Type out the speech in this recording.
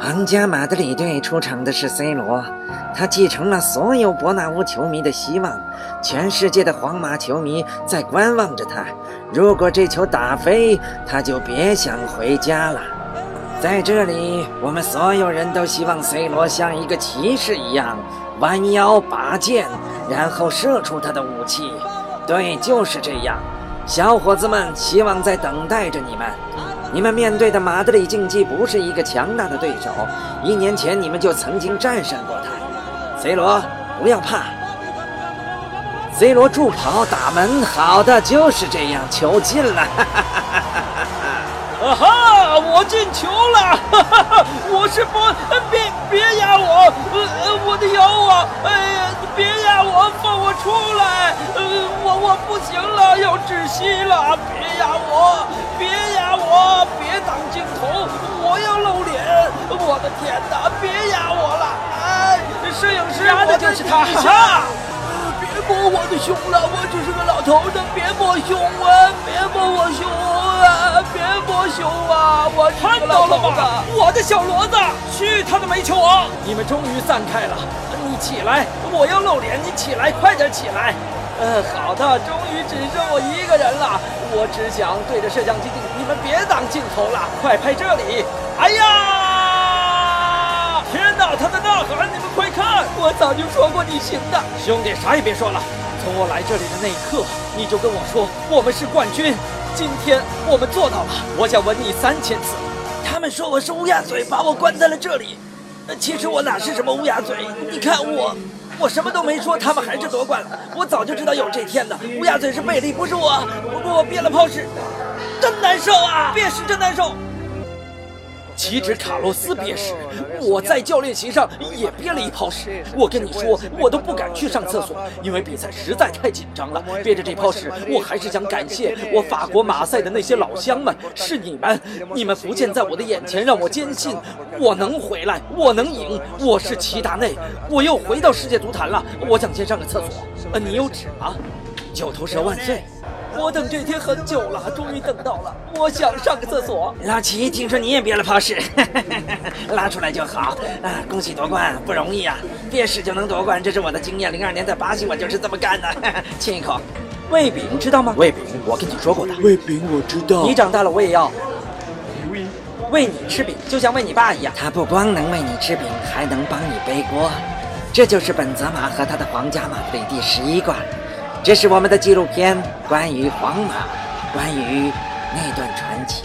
皇家马德里队出场的是 C 罗，他继承了所有伯纳乌球迷的希望，全世界的皇马球迷在观望着他。如果这球打飞，他就别想回家了。在这里，我们所有人都希望 C 罗像一个骑士一样弯腰拔剑，然后射出他的武器。对，就是这样。小伙子们，希望在等待着你们。你们面对的马德里竞技不是一个强大的对手，一年前你们就曾经战胜过他。C 罗，不要怕。C 罗助跑打门，好的，就是这样，球进了。啊哈！我进球了！哈哈哈！我是波，别别压我！呃，我的腰啊！哎呀，别压我，放我出来！呃，我我不行了，要窒息了！别压我！就是他！别摸我的胸了，我只是个老头子，别摸胸啊！别摸我胸啊！别摸胸啊！我看到了吧，我的小骡子，去他的煤球王！你们终于散开了，你起来，我要露脸，你起来，快点起来！呃，好的，终于只剩我一个人了，我只想对着摄像机，你们别挡镜头了，快拍这里！哎呀，早就说过你行的，兄弟，啥也别说了，从我来这里的那一刻，你就跟我说我们是冠军。今天我们做到了，我想吻你三千次。他们说我是乌鸦嘴，把我关在了这里。其实我哪是什么乌鸦嘴？你看我，我什么都没说，他们还是夺冠了。我早就知道有这天的。乌鸦嘴是贝利，不是我。不过我憋了泡屎，真难受啊！憋屎真难受。岂止卡洛斯憋屎，我在教练席上也憋了一泡屎。我跟你说，我都不敢去上厕所，因为比赛实在太紧张了。憋着这泡屎，我还是想感谢我法国马赛的那些老乡们，是你们，你们不见在我的眼前，让我坚信我能回来，我能赢。我是齐达内，我又回到世界足坛了。我想先上个厕所。呃，你有纸吗？九头蛇万岁！我等这天很久了，终于等到了。我想上个厕所。老齐，听说你也憋了泡屎，拉出来就好。啊，恭喜夺冠，不容易啊！憋屎就能夺冠，这是我的经验。零二年在巴西，我就是这么干的。亲一口。喂饼知道吗？喂饼，我跟你说过的。喂饼我知道。你长大了，我也要喂你吃饼，就像喂你爸一样。他不光能喂你吃饼，还能帮你背锅。这就是本泽马和他的皇家马德里第十一冠。这是我们的纪录片，关于皇马，关于那段传奇。